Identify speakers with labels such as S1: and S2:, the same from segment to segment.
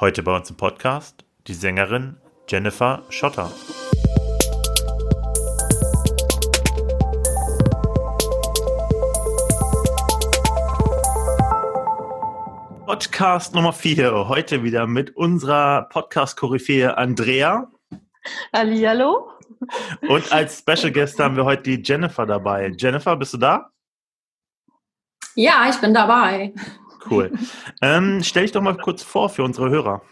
S1: Heute bei uns im Podcast die Sängerin Jennifer Schotter. Podcast Nummer 4. Heute wieder mit unserer Podcast-Koryphäe Andrea.
S2: Hallihallo.
S1: Und als Special Guest haben wir heute die Jennifer dabei. Jennifer, bist du da?
S2: Ja, ich bin dabei.
S1: Cool. Ähm, stell dich doch mal kurz vor für unsere Hörer.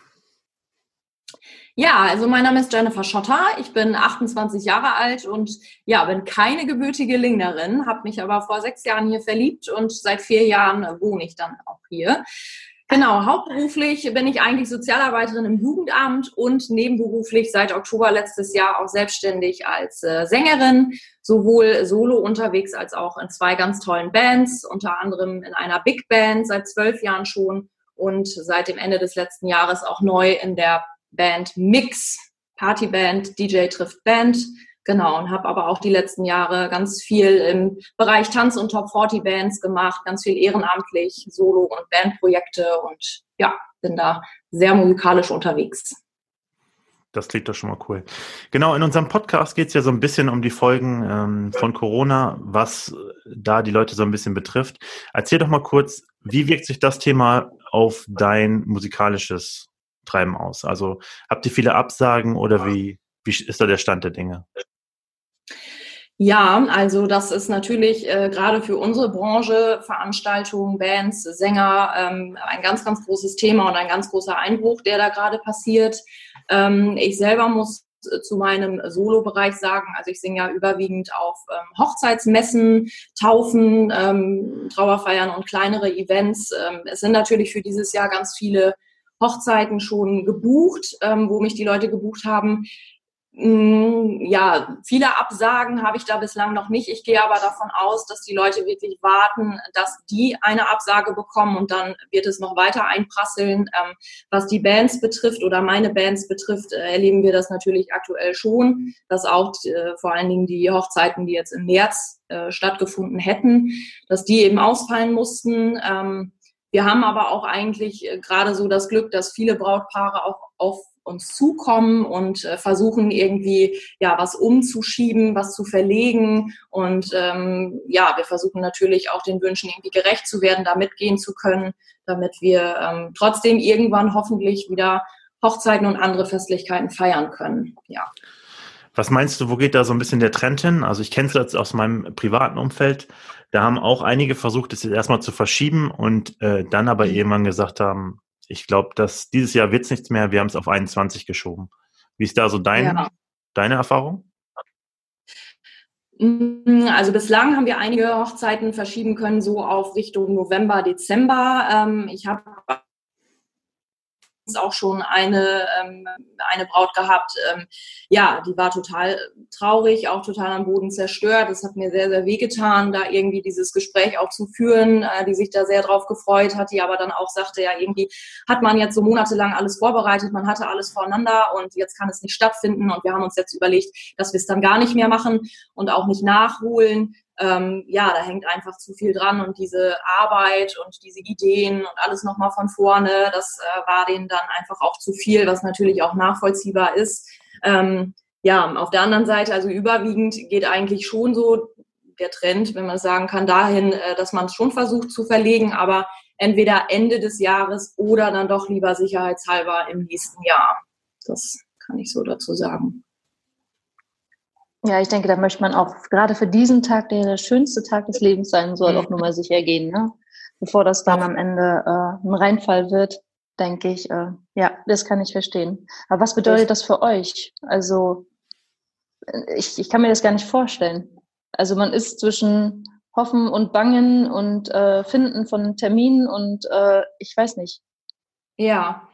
S2: Ja, also mein Name ist Jennifer Schotter. Ich bin 28 Jahre alt und ja, bin keine gebürtige Lingnerin, habe mich aber vor sechs Jahren hier verliebt und seit vier Jahren wohne ich dann auch hier. Genau, hauptberuflich bin ich eigentlich Sozialarbeiterin im Jugendamt und nebenberuflich seit Oktober letztes Jahr auch selbstständig als äh, Sängerin, sowohl solo unterwegs als auch in zwei ganz tollen Bands, unter anderem in einer Big Band seit zwölf Jahren schon und seit dem Ende des letzten Jahres auch neu in der Band Mix, Partyband, DJ trifft Band. Genau, und habe aber auch die letzten Jahre ganz viel im Bereich Tanz- und Top 40 Bands gemacht, ganz viel ehrenamtlich, Solo- und Bandprojekte und ja, bin da sehr musikalisch unterwegs.
S1: Das klingt doch schon mal cool. Genau, in unserem Podcast geht es ja so ein bisschen um die Folgen ähm, von Corona, was da die Leute so ein bisschen betrifft. Erzähl doch mal kurz, wie wirkt sich das Thema auf dein musikalisches Treiben aus? Also habt ihr viele Absagen oder wie, wie ist da der Stand der Dinge?
S2: Ja, also das ist natürlich äh, gerade für unsere Branche, Veranstaltungen, Bands, Sänger, ähm, ein ganz, ganz großes Thema und ein ganz großer Einbruch, der da gerade passiert. Ähm, ich selber muss zu meinem Solo-Bereich sagen, also ich singe ja überwiegend auf ähm, Hochzeitsmessen, Taufen, ähm, Trauerfeiern und kleinere Events. Ähm, es sind natürlich für dieses Jahr ganz viele Hochzeiten schon gebucht, ähm, wo mich die Leute gebucht haben. Mm, ja, viele Absagen habe ich da bislang noch nicht. Ich gehe aber davon aus, dass die Leute wirklich warten, dass die eine Absage bekommen und dann wird es noch weiter einprasseln. Ähm, was die Bands betrifft oder meine Bands betrifft, äh, erleben wir das natürlich aktuell schon, dass auch äh, vor allen Dingen die Hochzeiten, die jetzt im März äh, stattgefunden hätten, dass die eben ausfallen mussten. Ähm, wir haben aber auch eigentlich gerade so das Glück, dass viele Brautpaare auch auf uns zukommen und äh, versuchen irgendwie ja was umzuschieben, was zu verlegen und ähm, ja, wir versuchen natürlich auch den Wünschen irgendwie gerecht zu werden, da mitgehen zu können, damit wir ähm, trotzdem irgendwann hoffentlich wieder Hochzeiten und andere Festlichkeiten feiern können. Ja.
S1: Was meinst du, wo geht da so ein bisschen der Trend hin? Also ich kenne es jetzt aus meinem privaten Umfeld. Da haben auch einige versucht, es jetzt erstmal zu verschieben und äh, dann aber mhm. irgendwann gesagt haben, ich glaube, dass dieses Jahr wird es nichts mehr, wir haben es auf 21 geschoben. Wie ist da so dein, ja. deine Erfahrung?
S2: Mm, also bislang haben wir einige Hochzeiten verschieben können, so auf Richtung November, Dezember. Ähm, ich habe auch schon eine, ähm, eine Braut gehabt. Ähm, ja, die war total traurig, auch total am Boden zerstört. Das hat mir sehr, sehr wehgetan, da irgendwie dieses Gespräch auch zu führen, äh, die sich da sehr drauf gefreut hat, die aber dann auch sagte, ja, irgendwie hat man jetzt so monatelang alles vorbereitet, man hatte alles voreinander und jetzt kann es nicht stattfinden und wir haben uns jetzt überlegt, dass wir es dann gar nicht mehr machen und auch nicht nachholen ähm, ja, da hängt einfach zu viel dran und diese Arbeit und diese Ideen und alles nochmal von vorne, das äh, war denen dann einfach auch zu viel, was natürlich auch nachvollziehbar ist. Ähm, ja, auf der anderen Seite, also überwiegend geht eigentlich schon so der Trend, wenn man sagen kann, dahin, äh, dass man es schon versucht zu verlegen, aber entweder Ende des Jahres oder dann doch lieber sicherheitshalber im nächsten Jahr. Das kann ich so dazu sagen.
S3: Ja, ich denke, da möchte man auch gerade für diesen Tag, der der schönste Tag des Lebens sein soll, auch nur mal sicher gehen. Ne? Bevor das dann am Ende äh, ein Reinfall wird, denke ich, äh, ja, das kann ich verstehen. Aber was bedeutet das für euch? Also, äh, ich, ich kann mir das gar nicht vorstellen. Also man ist zwischen Hoffen und Bangen und äh, Finden von Terminen und äh, ich weiß nicht.
S2: Ja,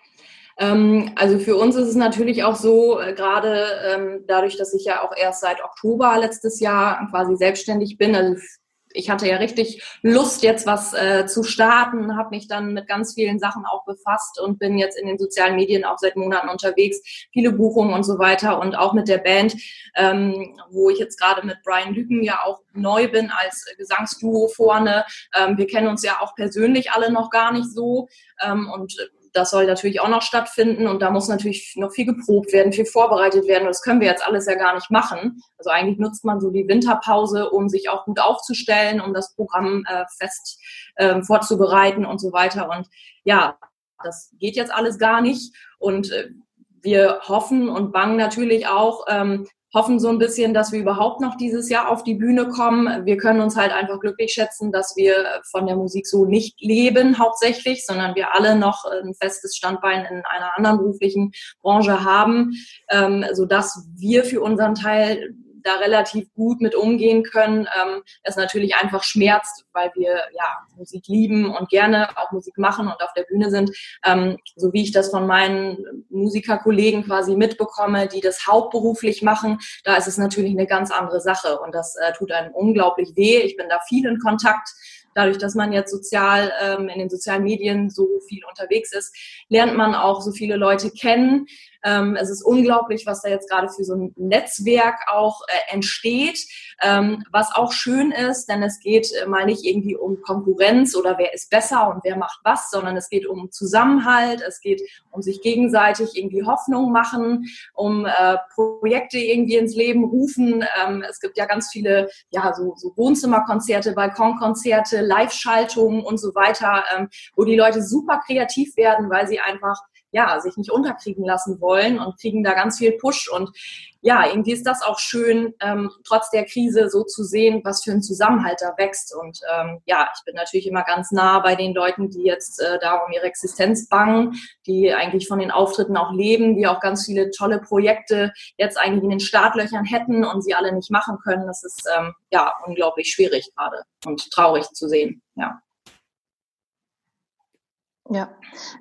S2: also für uns ist es natürlich auch so, äh, gerade ähm, dadurch, dass ich ja auch erst seit Oktober letztes Jahr quasi selbstständig bin, also ich hatte ja richtig Lust, jetzt was äh, zu starten, habe mich dann mit ganz vielen Sachen auch befasst und bin jetzt in den sozialen Medien auch seit Monaten unterwegs, viele Buchungen und so weiter und auch mit der Band, ähm, wo ich jetzt gerade mit Brian Lüken ja auch neu bin als Gesangsduo vorne. Ähm, wir kennen uns ja auch persönlich alle noch gar nicht so ähm, und das soll natürlich auch noch stattfinden und da muss natürlich noch viel geprobt werden, viel vorbereitet werden. Und das können wir jetzt alles ja gar nicht machen. Also eigentlich nutzt man so die Winterpause, um sich auch gut aufzustellen, um das Programm äh, fest äh, vorzubereiten und so weiter. Und ja, das geht jetzt alles gar nicht. Und äh, wir hoffen und bangen natürlich auch, ähm, hoffen so ein bisschen, dass wir überhaupt noch dieses Jahr auf die Bühne kommen. Wir können uns halt einfach glücklich schätzen, dass wir von der Musik so nicht leben hauptsächlich, sondern wir alle noch ein festes Standbein in einer anderen beruflichen Branche haben, ähm, so dass wir für unseren Teil da relativ gut mit umgehen können. Ähm, es natürlich einfach schmerzt, weil wir ja Musik lieben und gerne auch Musik machen und auf der Bühne sind. Ähm, so wie ich das von meinen Musikerkollegen quasi mitbekomme, die das hauptberuflich machen, da ist es natürlich eine ganz andere Sache und das äh, tut einem unglaublich weh. Ich bin da viel in Kontakt dadurch, dass man jetzt sozial ähm, in den sozialen Medien so viel unterwegs ist, lernt man auch so viele Leute kennen. Ähm, es ist unglaublich, was da jetzt gerade für so ein Netzwerk auch äh, entsteht, ähm, was auch schön ist, denn es geht äh, mal nicht irgendwie um Konkurrenz oder wer ist besser und wer macht was, sondern es geht um Zusammenhalt, es geht um sich gegenseitig irgendwie Hoffnung machen, um äh, Projekte irgendwie ins Leben rufen. Ähm, es gibt ja ganz viele, ja, so, so Wohnzimmerkonzerte, Balkonkonzerte, Live-Schaltungen und so weiter, ähm, wo die Leute super kreativ werden, weil sie einfach ja, sich nicht unterkriegen lassen wollen und kriegen da ganz viel Push. Und ja, irgendwie ist das auch schön, ähm, trotz der Krise so zu sehen, was für ein Zusammenhalt da wächst. Und ähm, ja, ich bin natürlich immer ganz nah bei den Leuten, die jetzt äh, da um ihre Existenz bangen, die eigentlich von den Auftritten auch leben, die auch ganz viele tolle Projekte jetzt eigentlich in den Startlöchern hätten und sie alle nicht machen können. Das ist ähm, ja unglaublich schwierig gerade und traurig zu sehen. Ja.
S3: Ja,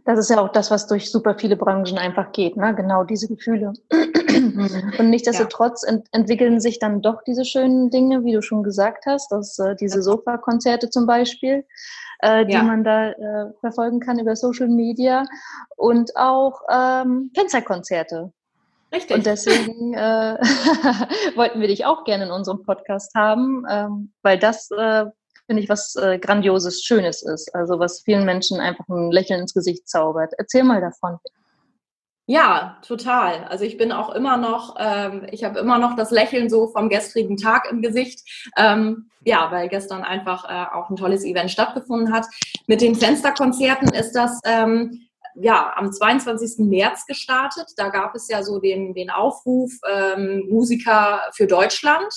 S3: das ist ja auch das, was durch super viele Branchen einfach geht, ne? genau diese Gefühle. Mhm. Und nichtsdestotrotz ja. ent entwickeln sich dann doch diese schönen Dinge, wie du schon gesagt hast, dass äh, diese Sofa-Konzerte zum Beispiel, äh, die ja. man da äh, verfolgen kann über Social Media und auch ähm, Fensterkonzerte. Richtig. Und deswegen äh, wollten wir dich auch gerne in unserem Podcast haben, ähm, weil das äh, finde ich, was äh, Grandioses, Schönes ist. Also was vielen Menschen einfach ein Lächeln ins Gesicht zaubert. Erzähl mal davon.
S2: Ja, total. Also ich bin auch immer noch, ähm, ich habe immer noch das Lächeln so vom gestrigen Tag im Gesicht. Ähm, ja, weil gestern einfach äh, auch ein tolles Event stattgefunden hat. Mit den Fensterkonzerten ist das ähm, ja am 22. März gestartet. Da gab es ja so den, den Aufruf ähm, Musiker für Deutschland.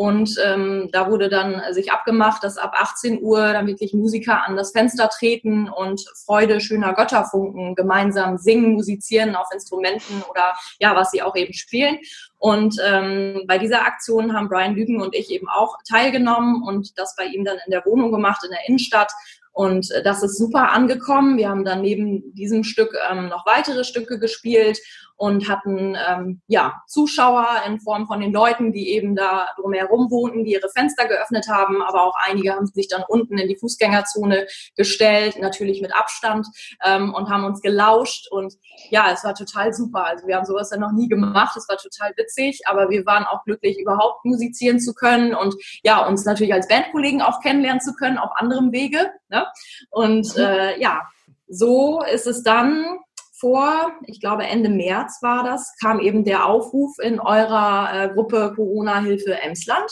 S2: Und ähm, da wurde dann sich abgemacht, dass ab 18 Uhr dann wirklich Musiker an das Fenster treten und Freude schöner Götterfunken gemeinsam singen, musizieren auf Instrumenten oder ja, was sie auch eben spielen. Und ähm, bei dieser Aktion haben Brian Lügen und ich eben auch teilgenommen und das bei ihm dann in der Wohnung gemacht, in der Innenstadt. Und äh, das ist super angekommen. Wir haben dann neben diesem Stück ähm, noch weitere Stücke gespielt und hatten ähm, ja Zuschauer in Form von den Leuten, die eben da drumherum wohnten, die ihre Fenster geöffnet haben, aber auch einige haben sich dann unten in die Fußgängerzone gestellt, natürlich mit Abstand ähm, und haben uns gelauscht und ja, es war total super. Also wir haben sowas ja noch nie gemacht, es war total witzig, aber wir waren auch glücklich, überhaupt musizieren zu können und ja, uns natürlich als Bandkollegen auch kennenlernen zu können auf anderem Wege. Ne? Und mhm. äh, ja, so ist es dann vor, ich glaube Ende März war das, kam eben der Aufruf in eurer äh, Gruppe Corona-Hilfe Emsland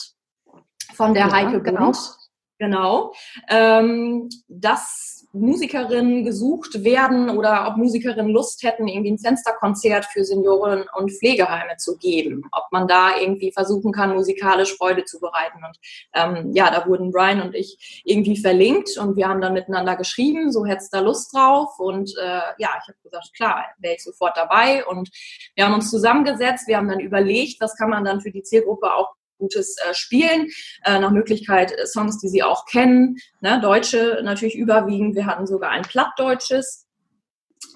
S2: von der ja, Heike genau. Genau. Ähm, dass Musikerinnen gesucht werden oder ob Musikerinnen Lust hätten, irgendwie ein Fensterkonzert für Senioren und Pflegeheime zu geben. Ob man da irgendwie versuchen kann, musikalisch Freude zu bereiten. Und ähm, ja, da wurden Brian und ich irgendwie verlinkt und wir haben dann miteinander geschrieben, so hättest da Lust drauf. Und äh, ja, ich habe gesagt, klar, wäre ich sofort dabei. Und wir haben uns zusammengesetzt, wir haben dann überlegt, was kann man dann für die Zielgruppe auch gutes äh, Spielen, äh, nach Möglichkeit äh, Songs, die sie auch kennen, ne? Deutsche natürlich überwiegend. Wir hatten sogar ein Plattdeutsches.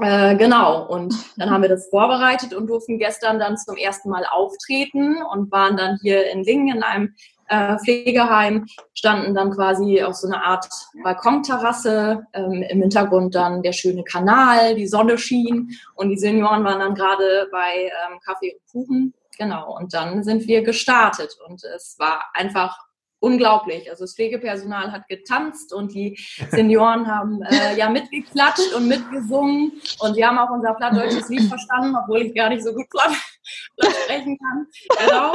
S2: Äh, genau, und dann haben wir das vorbereitet und durften gestern dann zum ersten Mal auftreten und waren dann hier in Lingen in einem äh, Pflegeheim, standen dann quasi auf so einer Art Balkonterrasse, ähm, im Hintergrund dann der schöne Kanal, die Sonne schien und die Senioren waren dann gerade bei ähm, Kaffee und Kuchen Genau, und dann sind wir gestartet und es war einfach unglaublich. Also das Pflegepersonal hat getanzt und die Senioren haben äh, ja mitgeklatscht und mitgesungen und wir haben auch unser plattdeutsches Lied verstanden, obwohl ich gar nicht so gut platt, sprechen kann. Genau.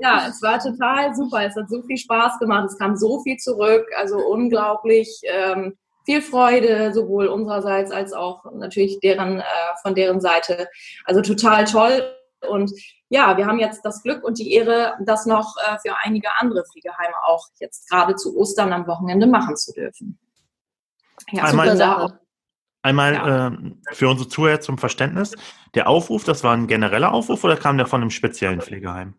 S2: ja, es war total super. Es hat so viel Spaß gemacht. Es kam so viel zurück. Also unglaublich. Ähm, viel Freude, sowohl unsererseits als auch natürlich deren, äh, von deren Seite. Also total toll. Und ja, wir haben jetzt das Glück und die Ehre, das noch äh, für einige andere Pflegeheime auch jetzt gerade zu Ostern am Wochenende machen zu dürfen.
S1: Ja, einmal, Sache. einmal ja. äh, für unsere Zuhörer zum Verständnis. Der Aufruf, das war ein genereller Aufruf oder kam der von einem speziellen Pflegeheim?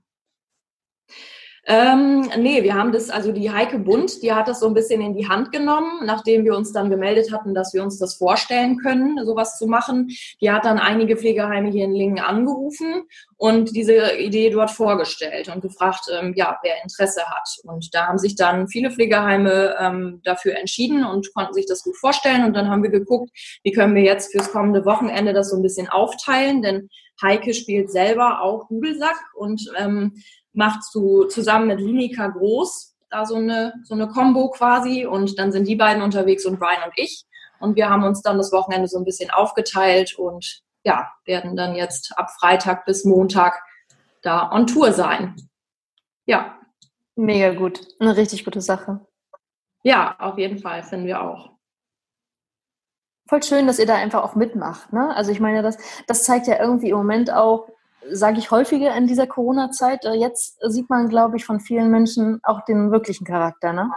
S2: Ähm, nee, wir haben das, also die Heike Bund, die hat das so ein bisschen in die Hand genommen, nachdem wir uns dann gemeldet hatten, dass wir uns das vorstellen können, sowas zu machen. Die hat dann einige Pflegeheime hier in Lingen angerufen und diese Idee dort vorgestellt und gefragt, ähm, ja, wer Interesse hat. Und da haben sich dann viele Pflegeheime ähm, dafür entschieden und konnten sich das gut vorstellen. Und dann haben wir geguckt, wie können wir jetzt fürs kommende Wochenende das so ein bisschen aufteilen, denn Heike spielt selber auch Dudelsack und ähm, macht zu, zusammen mit Linika Groß da so eine, so eine Combo quasi und dann sind die beiden unterwegs und Brian und ich. Und wir haben uns dann das Wochenende so ein bisschen aufgeteilt und ja, werden dann jetzt ab Freitag bis Montag da on Tour sein. Ja.
S3: Mega gut. Eine richtig gute Sache.
S2: Ja, auf jeden Fall, finden wir auch.
S3: Voll schön, dass ihr da einfach auch mitmacht. Ne? Also ich meine, das, das zeigt ja irgendwie im Moment auch, sage ich häufiger in dieser Corona-Zeit. Äh, jetzt sieht man, glaube ich, von vielen Menschen auch den wirklichen Charakter. Ne?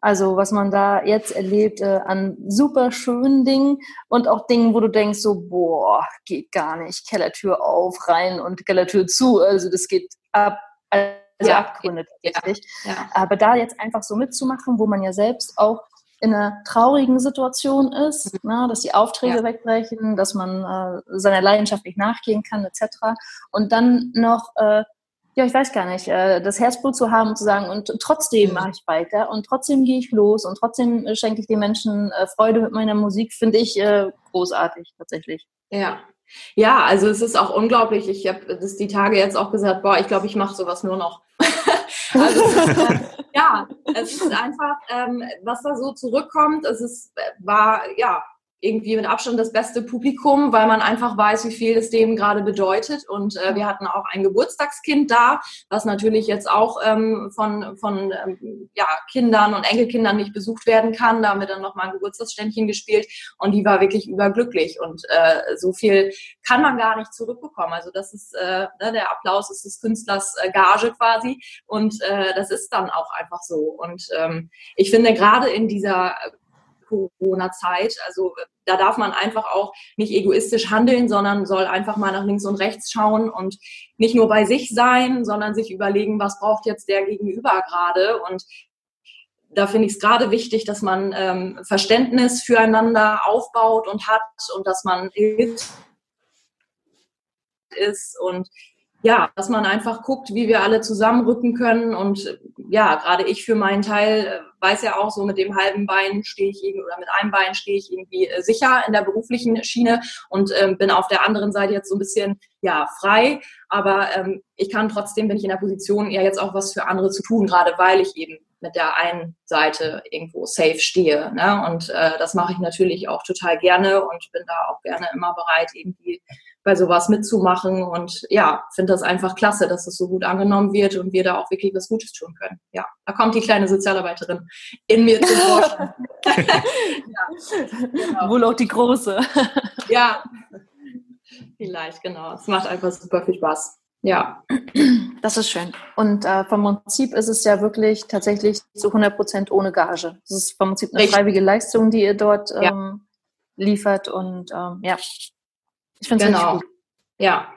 S3: Also was man da jetzt erlebt äh, an super schönen Dingen und auch Dingen, wo du denkst so, boah, geht gar nicht, Kellertür auf, rein und Kellertür zu. Also das geht ab, also ja, Abgründe tatsächlich. Ja, ja. Aber da jetzt einfach so mitzumachen, wo man ja selbst auch in einer traurigen Situation ist, mhm. ne, dass die Aufträge ja. wegbrechen, dass man äh, seiner Leidenschaft nicht nachgehen kann, etc. Und dann noch, äh, ja, ich weiß gar nicht, äh, das Herzblut zu haben und zu sagen, und trotzdem mhm. mache ich weiter und trotzdem gehe ich los und trotzdem äh, schenke ich den Menschen äh, Freude mit meiner Musik, finde ich äh, großartig tatsächlich.
S2: Ja, ja, also es ist auch unglaublich. Ich habe das die Tage jetzt auch gesagt, boah, ich glaube, ich mache sowas nur noch. Also, ja, es ist einfach, ähm, was da so zurückkommt, es ist, war, ja, irgendwie mit Abstand das beste Publikum, weil man einfach weiß, wie viel es denen gerade bedeutet. Und äh, wir hatten auch ein Geburtstagskind da, was natürlich jetzt auch ähm, von, von ähm, ja, Kindern und Enkelkindern nicht besucht werden kann. Da haben wir dann nochmal ein Geburtstagsständchen gespielt und die war wirklich überglücklich. Und äh, so viel kann man gar nicht zurückbekommen. Also das ist, äh, ne, der Applaus ist des Künstlers äh, Gage quasi. Und äh, das ist dann auch einfach so. Und ähm, ich finde gerade in dieser Corona-Zeit. Also da darf man einfach auch nicht egoistisch handeln, sondern soll einfach mal nach links und rechts schauen und nicht nur bei sich sein, sondern sich überlegen, was braucht jetzt der Gegenüber gerade. Und da finde ich es gerade wichtig, dass man ähm, Verständnis füreinander aufbaut und hat und dass man ist und ja, dass man einfach guckt, wie wir alle zusammenrücken können. Und ja, gerade ich für meinen Teil äh, weiß ja auch, so mit dem halben Bein stehe ich irgendwie oder mit einem Bein stehe ich irgendwie äh, sicher in der beruflichen Schiene und ähm, bin auf der anderen Seite jetzt so ein bisschen ja frei. Aber ähm, ich kann trotzdem, bin ich in der Position, eher jetzt auch was für andere zu tun, gerade weil ich eben mit der einen Seite irgendwo safe stehe. Ne? Und äh, das mache ich natürlich auch total gerne und bin da auch gerne immer bereit, irgendwie bei sowas mitzumachen. Und ja, finde das einfach klasse, dass es so gut angenommen wird und wir da auch wirklich was Gutes tun können. Ja, da kommt die kleine Sozialarbeiterin in mir zu Wort.
S3: ja, genau. Wohl auch die große.
S2: ja, vielleicht, genau. Es macht einfach super viel Spaß. Ja.
S3: Das ist schön. Und äh, vom Prinzip ist es ja wirklich tatsächlich zu 100 Prozent ohne Gage. Das ist vom Prinzip eine Richtig. freiwillige Leistung, die ihr dort ähm, ja. liefert. Und ähm, ja,
S2: ich finde es genau. gut. Ja.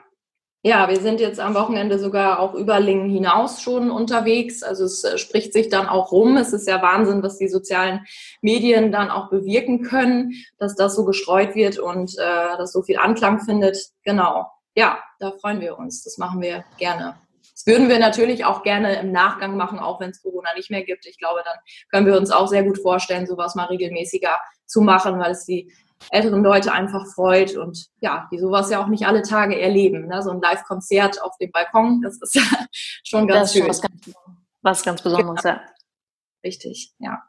S2: Ja, wir sind jetzt am Wochenende sogar auch über Lingen hinaus schon unterwegs. Also es äh, spricht sich dann auch rum. Es ist ja Wahnsinn, was die sozialen Medien dann auch bewirken können, dass das so gestreut wird und äh, das so viel Anklang findet. Genau. Ja, da freuen wir uns. Das machen wir gerne. Das würden wir natürlich auch gerne im Nachgang machen, auch wenn es Corona nicht mehr gibt. Ich glaube, dann können wir uns auch sehr gut vorstellen, sowas mal regelmäßiger zu machen, weil es die älteren Leute einfach freut und ja, die sowas ja auch nicht alle Tage erleben. Ne? So ein Live-Konzert auf dem Balkon, das ist ja schon ganz schön. Schon ganz
S3: Was ganz Besonderes,
S2: ja. Richtig, ja.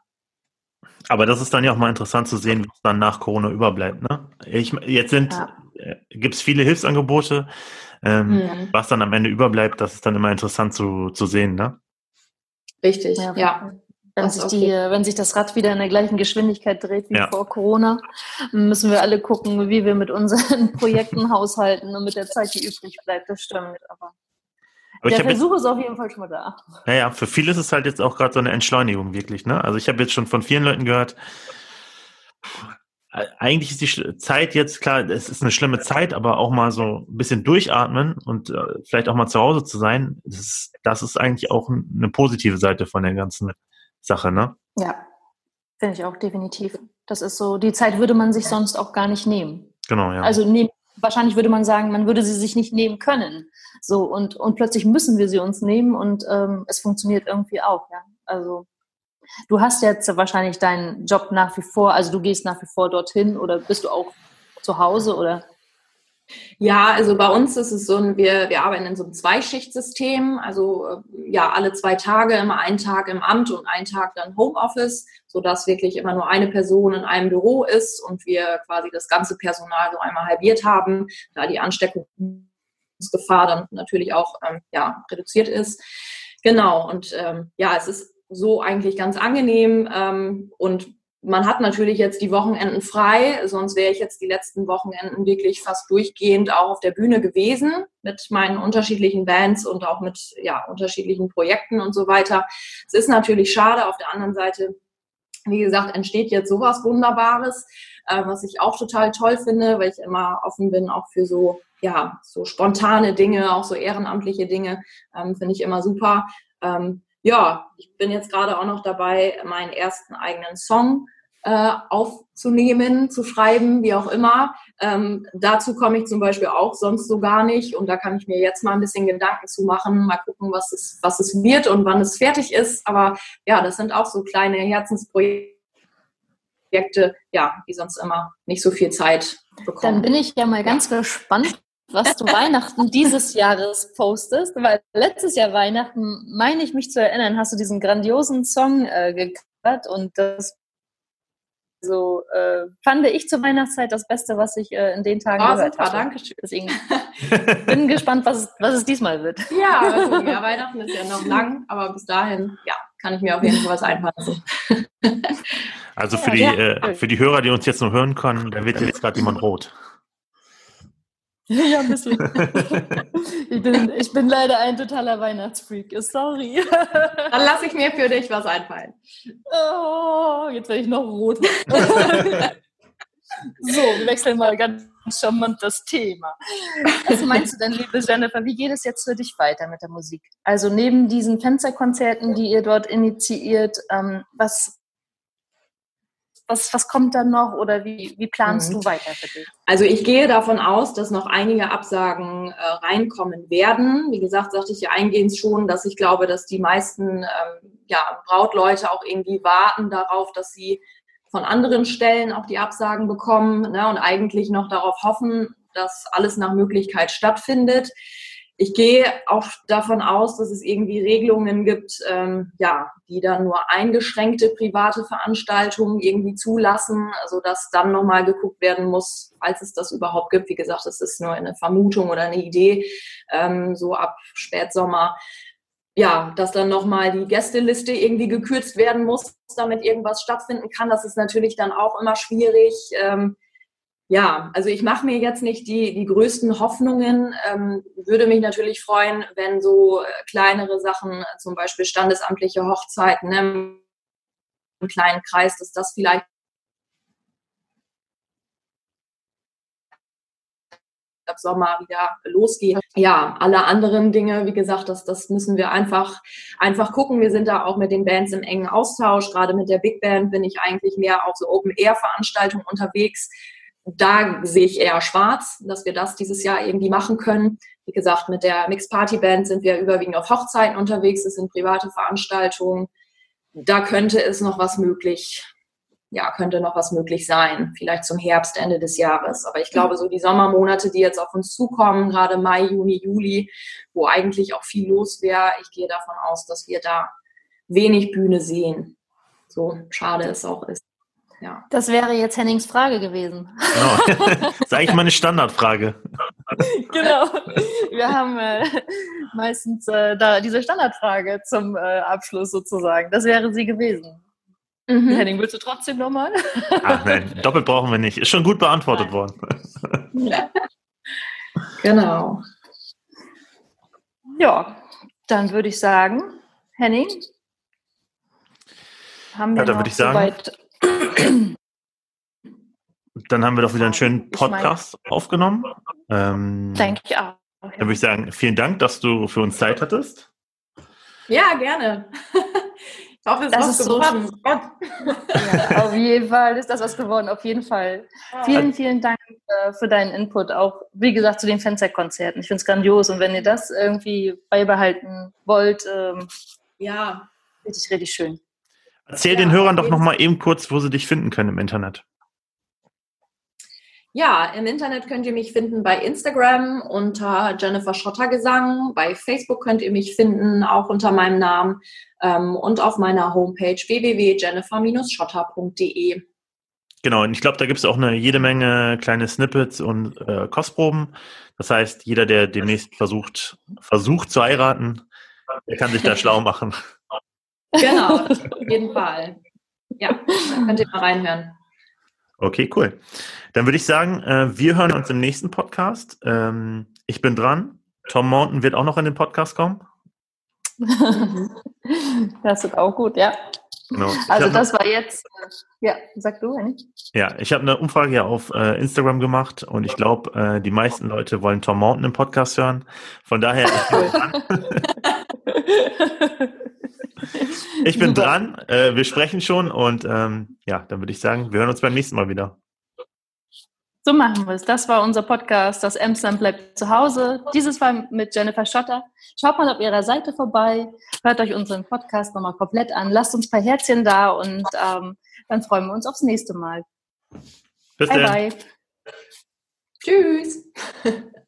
S1: Aber das ist dann ja auch mal interessant zu sehen, was dann nach Corona überbleibt. Ne? Ich, jetzt sind, ja. äh, gibt es viele Hilfsangebote. Ähm, mhm. Was dann am Ende überbleibt, das ist dann immer interessant zu, zu sehen. Ne?
S2: Richtig, ja. ja.
S3: Wenn sich, die, wenn sich das Rad wieder in der gleichen Geschwindigkeit dreht wie ja. vor Corona, müssen wir alle gucken, wie wir mit unseren Projekten haushalten und mit der Zeit, die übrig bleibt. Das stimmt. Aber aber der Versuch jetzt, ist auf jeden Fall schon mal da.
S1: Naja, für viele ist es halt jetzt auch gerade so eine Entschleunigung wirklich. Ne? Also ich habe jetzt schon von vielen Leuten gehört, eigentlich ist die Zeit jetzt klar, es ist eine schlimme Zeit, aber auch mal so ein bisschen durchatmen und äh, vielleicht auch mal zu Hause zu sein, das ist, das ist eigentlich auch eine positive Seite von der ganzen Sache, ne?
S3: Ja, finde ich auch definitiv. Das ist so, die Zeit würde man sich sonst auch gar nicht nehmen.
S1: Genau, ja.
S3: Also nehmen wahrscheinlich würde man sagen, man würde sie sich nicht nehmen können. So und, und plötzlich müssen wir sie uns nehmen und ähm, es funktioniert irgendwie auch, ja. Also du hast jetzt wahrscheinlich deinen Job nach wie vor, also du gehst nach wie vor dorthin oder bist du auch zu Hause oder?
S2: Ja, also bei uns ist es so, wir, wir arbeiten in so einem Zweischichtsystem, also äh, ja, alle zwei Tage immer einen Tag im Amt und einen Tag dann Homeoffice, sodass wirklich immer nur eine Person in einem Büro ist und wir quasi das ganze Personal so einmal halbiert haben, da die Ansteckungsgefahr dann natürlich auch ähm, ja, reduziert ist. Genau, und ähm, ja, es ist so eigentlich ganz angenehm ähm, und man hat natürlich jetzt die Wochenenden frei, sonst wäre ich jetzt die letzten Wochenenden wirklich fast durchgehend auch auf der Bühne gewesen mit meinen unterschiedlichen Bands und auch mit ja, unterschiedlichen Projekten und so weiter. Es ist natürlich schade. Auf der anderen Seite, wie gesagt, entsteht jetzt sowas Wunderbares, äh, was ich auch total toll finde, weil ich immer offen bin auch für so ja so spontane Dinge, auch so ehrenamtliche Dinge, ähm, finde ich immer super. Ähm, ja, ich bin jetzt gerade auch noch dabei, meinen ersten eigenen Song äh, aufzunehmen, zu schreiben, wie auch immer. Ähm, dazu komme ich zum Beispiel auch sonst so gar nicht und da kann ich mir jetzt mal ein bisschen Gedanken zu machen, mal gucken, was es, was es wird und wann es fertig ist. Aber ja, das sind auch so kleine Herzensprojekte, ja, die sonst immer nicht so viel Zeit bekommen.
S3: Dann bin ich ja mal ganz gespannt, was du Weihnachten dieses Jahres postest, weil letztes Jahr Weihnachten, meine ich mich zu erinnern, hast du diesen grandiosen Song äh, gecovert und das so äh, fand ich zur Weihnachtszeit das Beste, was ich äh, in den Tagen
S2: oh, gehört super, habe. Danke schön.
S3: Deswegen bin gespannt, was es, was es diesmal wird.
S2: Ja, also, ja, Weihnachten ist ja noch lang, aber bis dahin, ja, kann ich mir auf jeden Fall was einfallen.
S1: Also für die, ja, äh, für die Hörer, die uns jetzt noch hören können, da wird jetzt gerade jemand rot.
S3: Ja, ein bisschen. ich, bin, ich bin leider ein totaler Weihnachtsfreak. Sorry.
S2: Dann lasse ich mir für dich was einfallen.
S3: Oh, jetzt werde ich noch rot. so, wir wechseln mal ganz charmant das Thema. Was meinst du denn, liebe Jennifer, wie geht es jetzt für dich weiter mit der Musik? Also neben diesen Fensterkonzerten, die ihr dort initiiert, ähm, was, was, was kommt dann noch oder wie, wie planst mhm. du weiter für dich?
S2: Also ich gehe davon aus, dass noch einige Absagen äh, reinkommen werden. Wie gesagt, sagte ich ja eingehend schon, dass ich glaube, dass die meisten ähm, ja, Brautleute auch irgendwie warten darauf, dass sie von anderen Stellen auch die Absagen bekommen ne, und eigentlich noch darauf hoffen, dass alles nach Möglichkeit stattfindet ich gehe auch davon aus, dass es irgendwie Regelungen gibt, ähm, ja, die dann nur eingeschränkte private Veranstaltungen irgendwie zulassen, also dass dann nochmal geguckt werden muss, falls es das überhaupt gibt. Wie gesagt, das ist nur eine Vermutung oder eine Idee, ähm, so ab Spätsommer. Ja, dass dann nochmal die Gästeliste irgendwie gekürzt werden muss, damit irgendwas stattfinden kann. Das ist natürlich dann auch immer schwierig. Ähm, ja, also ich mache mir jetzt nicht die, die größten Hoffnungen. Ähm, würde mich natürlich freuen, wenn so äh, kleinere Sachen, zum Beispiel standesamtliche Hochzeiten ne, im kleinen Kreis, dass das vielleicht ab Sommer wieder losgeht. Ja, alle anderen Dinge, wie gesagt, das, das müssen wir einfach, einfach gucken. Wir sind da auch mit den Bands im engen Austausch. Gerade mit der Big Band bin ich eigentlich mehr auf so Open-Air-Veranstaltungen unterwegs da sehe ich eher schwarz, dass wir das dieses Jahr irgendwie machen können. Wie gesagt, mit der Mixed Party Band sind wir überwiegend auf Hochzeiten unterwegs. Das sind private Veranstaltungen. Da könnte es noch was möglich, ja, könnte noch was möglich sein. Vielleicht zum Herbst, Ende des Jahres. Aber ich glaube, so die Sommermonate, die jetzt auf uns zukommen, gerade Mai, Juni, Juli, wo eigentlich auch viel los wäre, ich gehe davon aus, dass wir da wenig Bühne sehen. So schade es auch ist. Ja.
S3: Das wäre jetzt Hennings Frage gewesen.
S1: Genau. das ist eigentlich meine Standardfrage.
S3: genau. Wir haben äh, meistens äh, da diese Standardfrage zum äh, Abschluss sozusagen. Das wäre sie gewesen. Mhm. Henning, willst du trotzdem nochmal?
S1: Ach nein, doppelt brauchen wir nicht. Ist schon gut beantwortet nein. worden.
S2: Ja. Genau.
S3: Ja, dann würde ich sagen, Henning,
S1: haben wir ja, dann würde ich sagen, dann haben wir doch wieder einen schönen Podcast meine, aufgenommen. Ähm,
S3: Denke ich auch.
S1: Dann würde ich sagen, vielen Dank, dass du für uns Zeit hattest.
S2: Ja, gerne. Ich hoffe, es das ist so geworden.
S3: Ja, auf jeden Fall ist das was geworden, auf jeden Fall. Ja. Vielen, vielen Dank äh, für deinen Input, auch wie gesagt zu den Fansex-Konzerten. Ich finde es grandios und wenn ihr das irgendwie beibehalten wollt, ähm, ja, richtig, richtig schön.
S1: Erzähl ja, den Hörern doch nochmal eben kurz, wo sie dich finden können im Internet.
S2: Ja, im Internet könnt ihr mich finden bei Instagram unter Jennifer Schotter Gesang. Bei Facebook könnt ihr mich finden, auch unter meinem Namen ähm, und auf meiner Homepage www.jennifer-schotter.de.
S1: Genau, und ich glaube, da gibt es auch eine jede Menge kleine Snippets und äh, Kostproben. Das heißt, jeder, der demnächst versucht, versucht zu heiraten, der kann sich da schlau machen.
S2: Genau, auf jeden Fall. Ja, könnt ihr mal reinhören.
S1: Okay, cool. Dann würde ich sagen, äh, wir hören uns im nächsten Podcast. Ähm, ich bin dran. Tom Mountain wird auch noch in den Podcast kommen.
S3: das wird auch gut, ja. Genau. Also das war jetzt, ja, sag du,
S1: nicht? Ja, ich habe eine Umfrage ja auf äh, Instagram gemacht und ich glaube, äh, die meisten Leute wollen Tom Mountain im Podcast hören. Von daher, ich bin bin dran. Äh, wir sprechen schon und ähm, ja, dann würde ich sagen, wir hören uns beim nächsten Mal wieder.
S3: So machen wir es. Das war unser Podcast. Das Emsland bleibt zu Hause. Dieses Mal mit Jennifer Schotter. Schaut mal auf ihrer Seite vorbei. Hört euch unseren Podcast nochmal komplett an. Lasst uns ein paar Herzchen da und ähm, dann freuen wir uns aufs nächste Mal.
S1: Bis bye, dann. bye.
S2: Tschüss.